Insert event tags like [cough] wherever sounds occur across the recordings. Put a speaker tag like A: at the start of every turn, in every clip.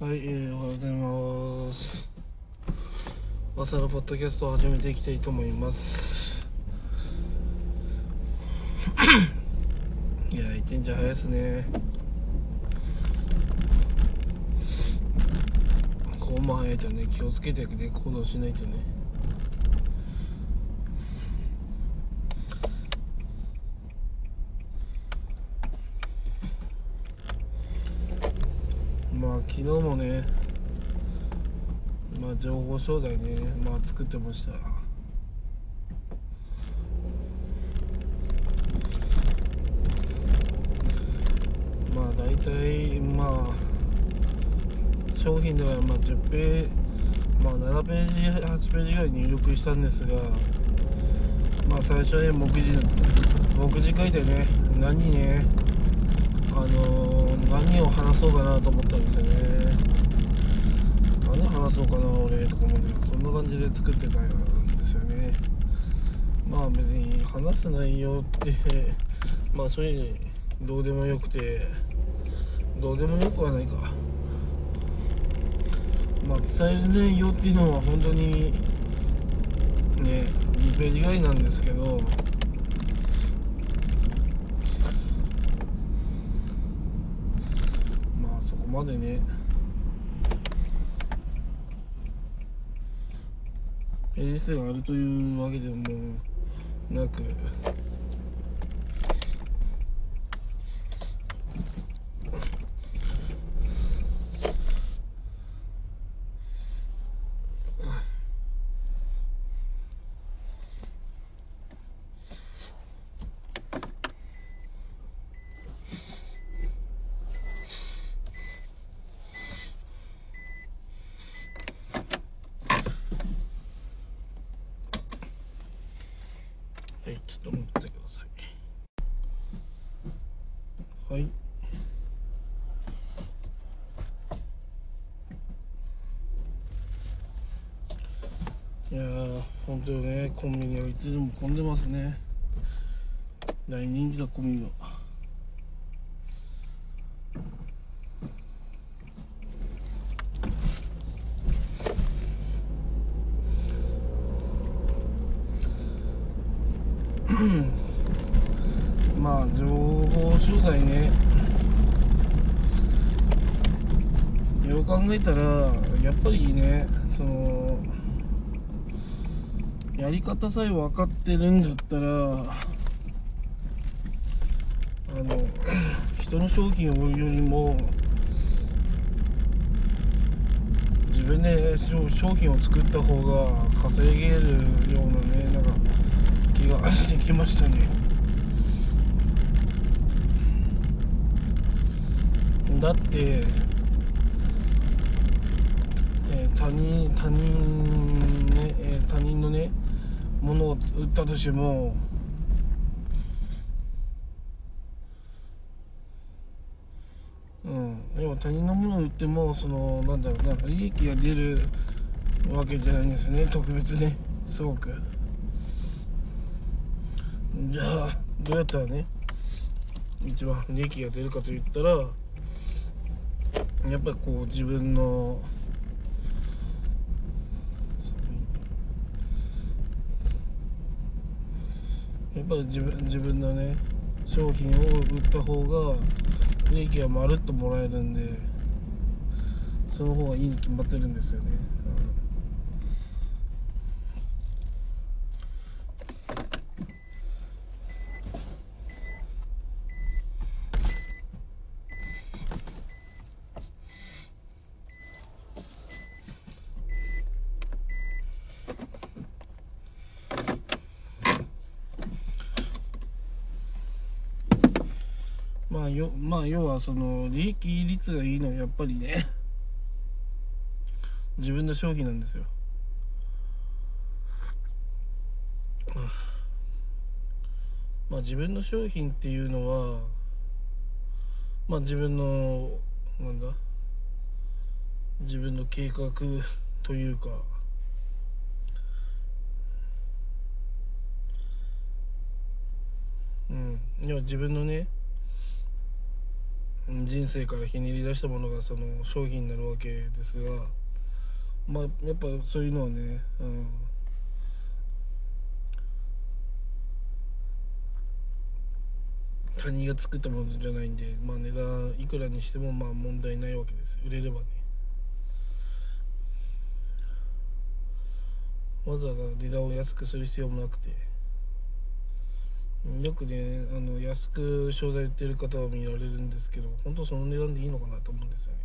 A: はい、えー、おはようございます。朝のポッドキャストを始めていきたいと思います。[coughs] いや、一日早いですね。こうも早いとね、気をつけてね、行動しないとね。まあ昨日もねまあ情報商材ねまあ作ってました。まあ大体まあ商品ではまあ10ページまあ7ページ8ページぐらい入力したんですがまあ最初ね目次目次書いてね何ねあのー何を話そうかなと思ったんですよね。何話そうかな俺とか思うんだけどそんな感じで作ってたんですよね。まあ別に話す内容って [laughs] まあそういうどうでもよくてどうでもよくはないか。まあ伝える内容っていうのは本当にね2ページぐらいなんですけどまでね。ページ数があるというわけでもなくはいちょっと待ってくださいはいいやー本当ね。コンビニはいつでも混んでますね。大人気だコンビニは。[coughs] まあ情報商材ね。よう考えたらやっぱりねそのやり方さえ分かってるんだったらあの人の商品を売るよりも自分で商品を作った方が稼げるようなねなんか気がしてきましたね。だって、他人他人ね、え他人のねものを売ったとしてもうん要は他人のものを売ってもそのなんだろうな利益が出るわけじゃないんですね。特別ね。すごくじゃあどうやったらね一番利益が出るかといったらやっぱりこう自分のやっぱり自分自分のね商品を売った方が利益はまるっともらえるんでその方がいいに決まってるんですよね、まあよまあ要はその利益率がいいのはやっぱりね [laughs] 自分の商品なんですよ。まあ自分の商品っていうのはまあ自分のなんだ？自分の計画というかうん。要は自分のね人生からひねり出したものがその商品になるわけですがまあやっぱそういうのはね、うん、他人が作ったものじゃないんで、まあ、値段いくらにしてもまあ問題ないわけです。売れればね。わざわざ値段を安くする必要もなくて。よくねあの安く商材売ってる方を見られるんですけど本当その値段でいいのかなと思うんですよね。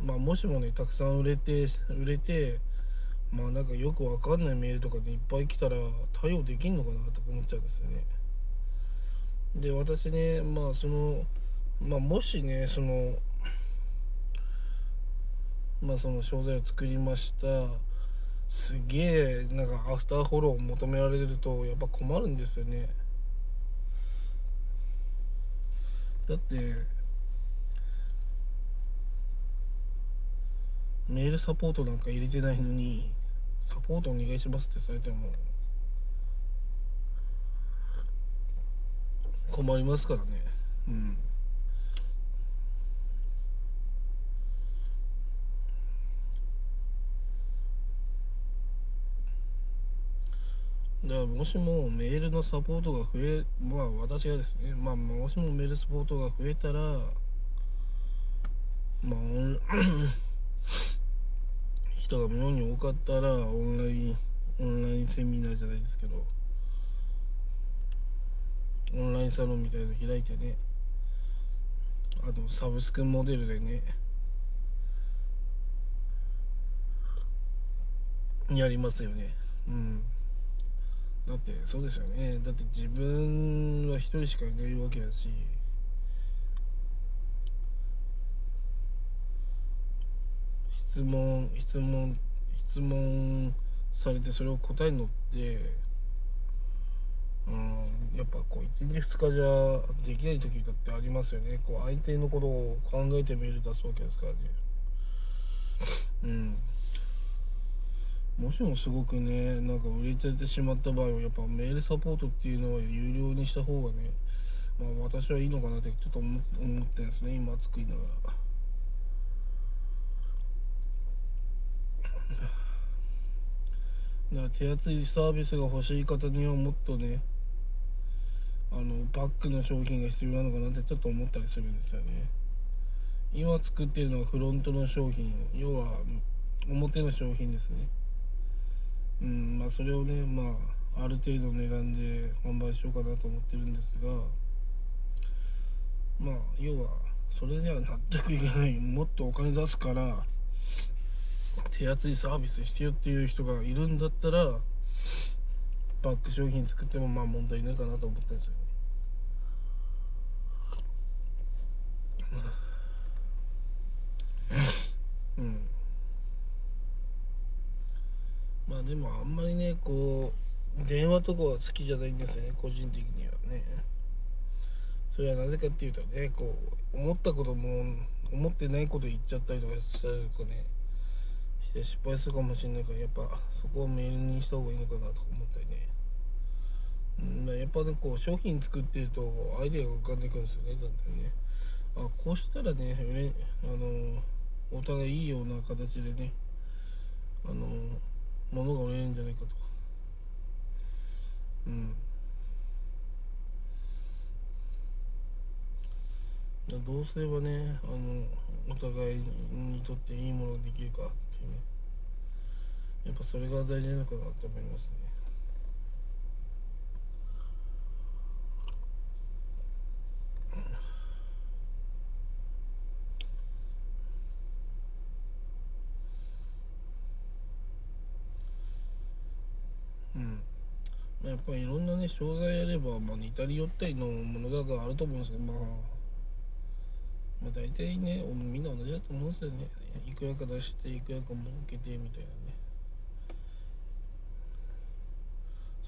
A: まあもしもねたくさん売れて売れてまあなんかよくわかんないメールとかでいっぱい来たら対応できんのかなとか思っちゃうんですよね。で私ねまあそのまあもしねそのまあその商材を作りました。すげえなんかアフターフォローを求められるとやっぱ困るんですよね。だってメールサポートなんか入れてないのにサポートお願いしますってされても困りますからね。うん。だからもしもメールのサポートが増えまあ私がですねまあもしもメールサポートが増えたらまあ [coughs] 人が妙に多かったらオンラインオンラインセミナーじゃないですけどオンラインサロンみたいなの開いてねあとサブスクモデルでねやりますよね。うん。だってそうですよね。だって自分は一人しかいないわけだし。質問質問質問されてそれを答えるのってうんやっぱこう1日2日じゃできない時だってありますよね。こう相手のことを考えてメール出すわけですからね。うん。もしもすごくねなんか売れちゃってしまった場合はやっぱメールサポートっていうのは有料にした方がねまあ私はいいのかなってちょっと思ってるんですね今作りながら。だから手厚いサービスが欲しい方にはもっとねあのバックの商品が必要なのかなってちょっと思ったりするんですよね今作ってるのはフロントの商品要は表の商品ですねうんまあそれをねまあある程度値段で販売しようかなと思ってるんですがまあ要はそれでは納得いかない。もっとお金出すから手厚いサービスしてよっていう人がいるんだったらバック商品作ってもまあ問題ないかなと思ったんですよねうんまあでもあんまりねこう電話とかは好きじゃないんですよね個人的にはね。それはなぜかっていうとねこう思ったことも思ってないこと言っちゃったりとかしたらこねして失敗するかもしれないからやっぱそこをメールにした方がいいのかなとか思ったりね。うんやっぱねこう商品作ってるとアイデアが浮かんでくるんですよねだんだんね。あこうしたらねあのお互いいいような形でねあの物が売れるんじゃないかとか。うん。どうすればねあのお互いにとっていいものができるかっていうね。やっぱそれが大事なのかなと思いますね。やっぱりいろんなね商材やれば、まあ、似たり寄ったりのものだがあると思うんですけど、まあ、まあ大体ねみんな同じだと思うんですよね。いくらか出していくらか儲けてみたいなね。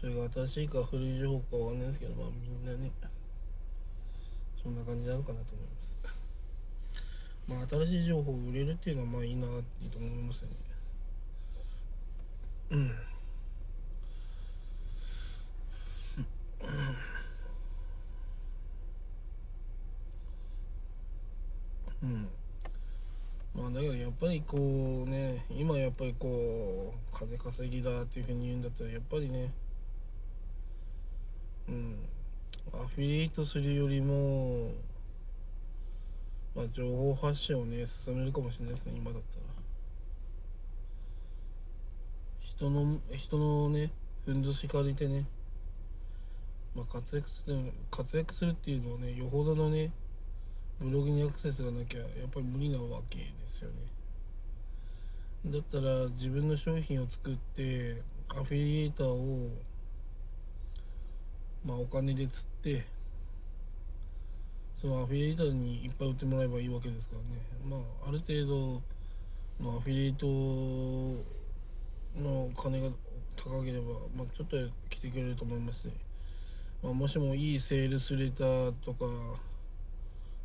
A: それが新しいか古い情報かわかんないですけどまあみんなねそんな感じなのかなと思います。まあ新しい情報を売れるっていうのはまあいいなってと思いますよね。うん。うん、まあだけどやっぱりこうね今やっぱりこう金稼ぎだっていうふうに言うんだったらやっぱりねうん。アフィリエイトするよりもまあ情報発信をね進めるかもしれないですね今だったら。人の人のねふんどし借りてね。まあ活躍する活躍するっていうのはねよほどのねブログにアクセスがなきゃやっぱり無理なわけですよね。だったら自分の商品を作ってアフィリエイターをまあお金で釣ってそのアフィリエイターにいっぱい売ってもらえばいいわけですからね。まあある程度のアフィリエイトの金が高ければ、まあ、ちょっと来てくれると思いますね、まあ、もしもいいセールスレターとか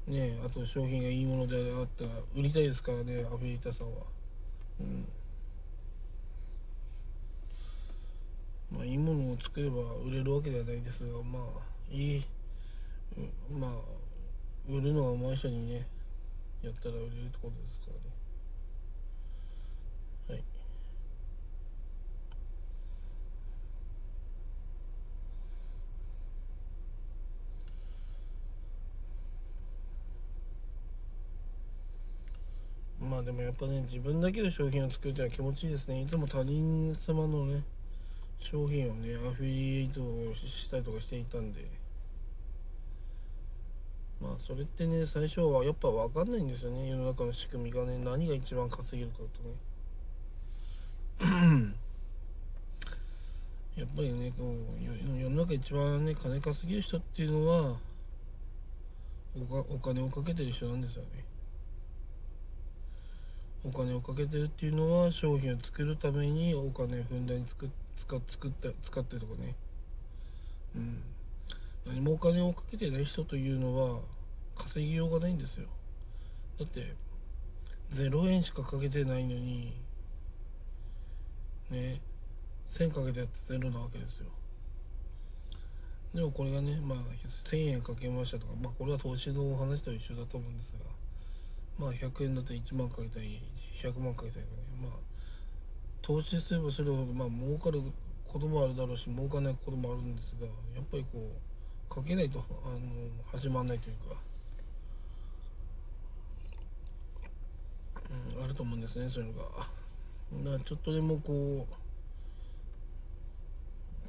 A: ねあと商品がいいものであったら売りたいですからねアフィリエイターさんは。うん。まあいいものを作れば売れるわけではないですがまあいいまあ売るのが上手い人にねやったら売れるってことですからね。あでもやっぱね自分だけで商品を作るってのは気持ちいいですね。いつも他人様のね商品をねアフィリエイトをしたりとかしていたんで。まあそれってね最初はやっぱ分かんないんですよね。世の中の仕組みがね何が一番稼げるかとね。[clears throat] やっぱりねこう世の中一番ね金稼げる人っていうのはお金をかけてる人なんですよね。お金をかけてるっていうのは商品を作るためにお金をふんだんに使作って使ってとかね。うん。何もお金をかけてない人というのは稼ぎようがないんですよ。だって0円しかかけてないのにね1000かけてやってゼロなわけですよ。でもこれがねまあ1000円かけましたとかまあこれは投資の話と一緒だと思うんですが。まあ100円だと1万かけたり100万かけたりとかねまあ投資すればするほどまあ儲かることもあるだろうし儲かんないこともあるんですがやっぱりこうかけないとあの始まらないというか、うん、あると思うんですねそういうのが。だちょっとでもこう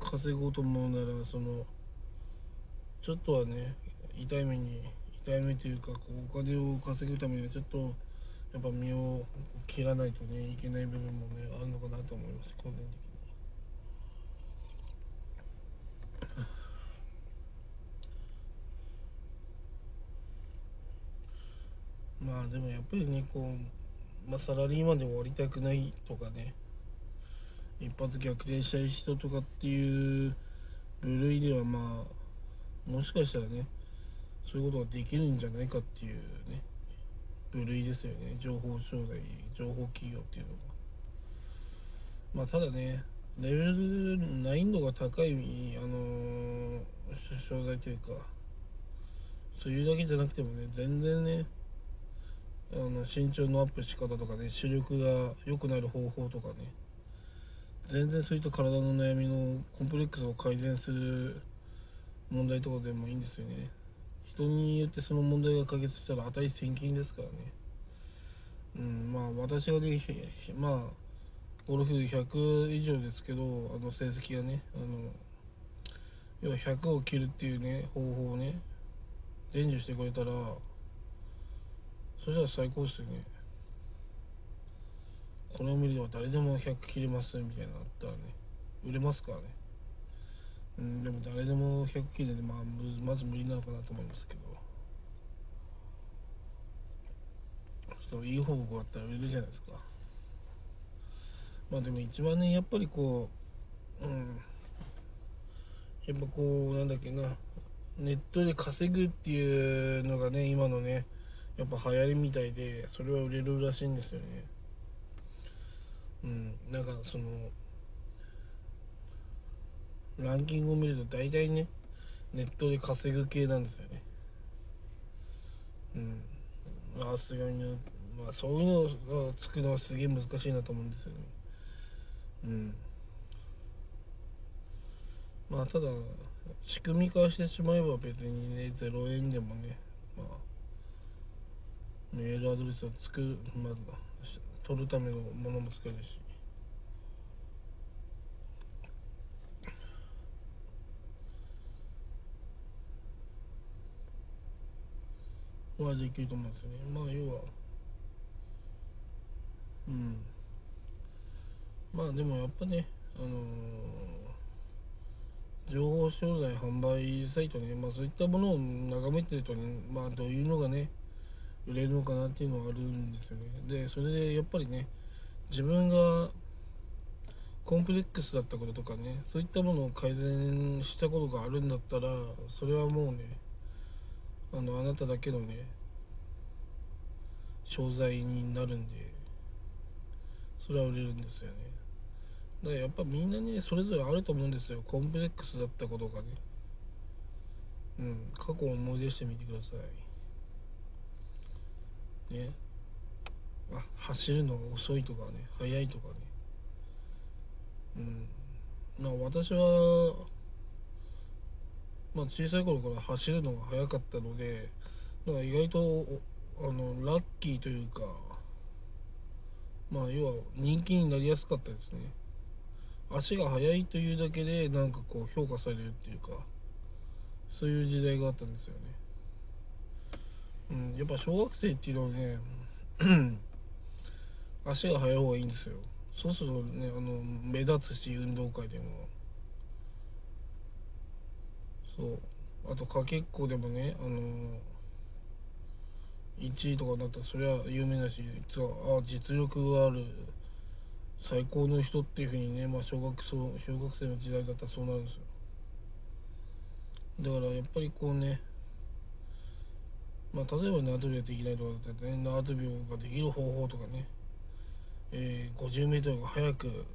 A: 稼ごうと思うならそのちょっとはね痛い目に痛い目というかこうお金を稼ぐためにはちょっとやっぱ身を切らないとねいけない部分もねあるのかなと思います個人的に。まあでもやっぱりねこう、まあ、サラリーマンで終わりたくないとかね一発逆転したい人とかっていう部類ではまあもしかしたらねそういうことができるんじゃないかっていうね部類ですよね。情報商材情報企業っていうのが。まあただねレベル難易度が高いあの商材というかそういうだけじゃなくてもね全然ねあの身長のアップ仕方とかね視力が良くなる方法とかね全然そういった体の悩みのコンプレックスを改善する問題とかでもいいんですよね。人によってその問題が解決したら値千金ですからね。うんまあ私がねまあゴルフ100以上ですけどあの成績がねあの要は100を切るっていうね方法をね伝授してくれたらそしたら最高ですよね。この海では誰でも100切れますみたいなのあったらね売れますからね。うんでも誰でも100切れでまあまず無理なのかなと思いますけど。そういい方法あったら売れるじゃないですか。まあでも一番ねやっぱりこううん。やっぱこうなんだっけな。ネットで稼ぐっていうのがね今のねやっぱ流行りみたいでそれは売れるらしいんですよね。うんなんかそのランキングを見ると大体ねネットで稼ぐ系なんですよね。うん。まあすごいね。まあそういうのがつくのはすげえ難しいなと思うんですよね。うん。まあただ仕組み化してしまえば別にね0円でもねまあメールアドレスを作るまあ取るためのものも作るし。はできると思うんですよね。まあ要はうん。まあでもやっぱねあのー、情報商材販売サイトねまあそういったものを眺めてるとねまあどういうのがね売れるのかなっていうのはあるんですよね。でそれでやっぱりね自分がコンプレックスだったこととかねそういったものを改善したことがあるんだったらそれはもうねあのあなただけのね商材になるんでそれは売れるんですよね。だからやっぱみんなねそれぞれあると思うんですよ。コンプレックスだったことがね。うん過去を思い出してみてください。ね。あ走るのが遅いとかね速いとかね。うん。まあ私はまあ、小さい頃から走るのが速かったのでだから意外とあのラッキーというかまあ要は人気になりやすかったですね。足が速いというだけでなんかこう評価されるっていうかそういう時代があったんですよね。うんやっぱ小学生っていうのはね足が速い方がいいんですよ。そうするとねあの目立つし運動会でも。そう。あとかけっこでもねあの1位とかだったらそれは有名だし実はあ実力がある最高の人っていうふうにね、まあ、小学小小学生の時代だったらそうなるんですよ。だからやっぱりこうねまあ例えば縄跳びができないとかだったらね縄跳びができる方法とかねえー、50m が速く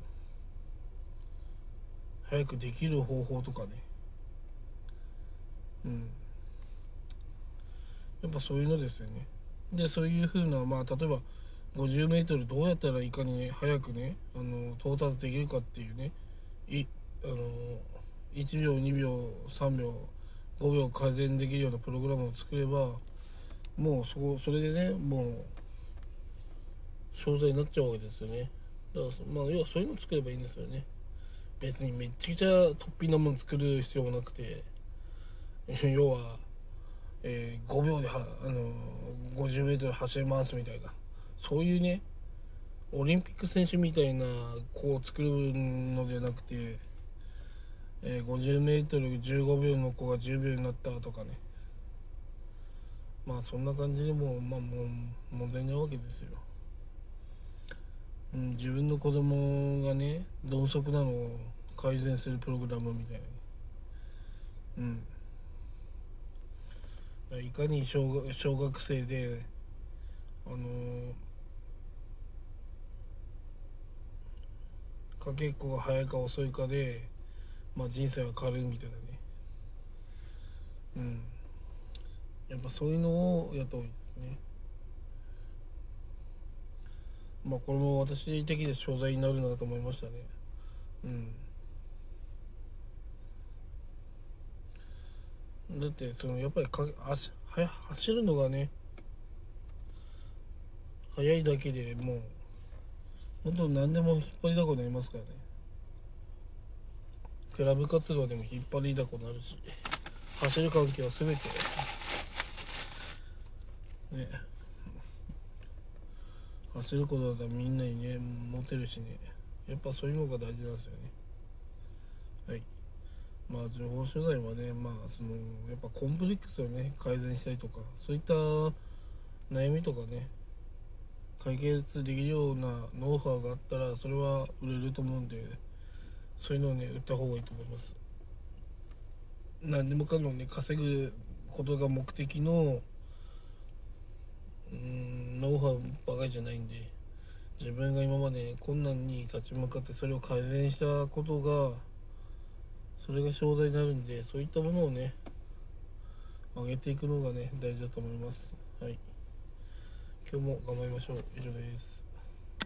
A: 速くできる方法とかねうん。やっぱそういうのですよね。でそういうふうなまあ例えば 50m どうやったらいかにね早くねあの到達できるかっていうねいあの1秒2秒3秒5秒改善できるようなプログラムを作ればもうそこそれでねもう商材になっちゃうわけですよね。だからまあ要はそういうの作ればいいんですよね。別にめっちゃくちゃ突飛なもの作る必要もなくて。要は、えー、5秒ではあの 50m 走りますみたいな。そういうねオリンピック選手みたいな子を作るのではなくて、えー、50m15 秒の子が10秒になったとかね。まあそんな感じでもまあもう問題ないわけですよ、うん、自分の子供がね鈍足なのを改善するプログラムみたいな。うん。いかに小学小学生であのかけっこが早いか遅いかで、まあ、人生は変わるみたいなね。うん。やっぱそういうのをやった方がいいですね。まあこれも私的で商材になるなと思いましたね。うん。だってそのやっぱりか足は走るのがね速いだけでもう本当何でも引っ張りだこになりますからね。クラブ活動でも引っ張りだこになるし走る関係は全て。ね。走ることだったらみんなにねモテるしね。やっぱそういうのが大事なんですよね。はい。まあ情報取材はねまあそのやっぱコンプレックスをね改善したりとかそういった悩みとかね解決できるようなノウハウがあったらそれは売れると思うんでそういうのをね売った方がいいと思います。何でもかんでもね稼ぐことが目的のうんノウハウばかりじゃないんで自分が今まで困難に立ち向かってそれを改善したことがそれが商材になるんでそういったものをね上げていくのがね大事だと思います。はい。今日も頑張りましょう。以上です。